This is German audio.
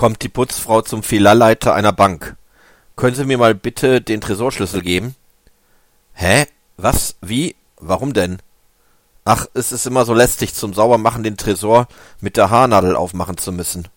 Kommt die Putzfrau zum Filialleiter einer Bank. Können Sie mir mal bitte den Tresorschlüssel geben? Hä? Was? Wie? Warum denn? Ach, es ist immer so lästig, zum Saubermachen den Tresor mit der Haarnadel aufmachen zu müssen.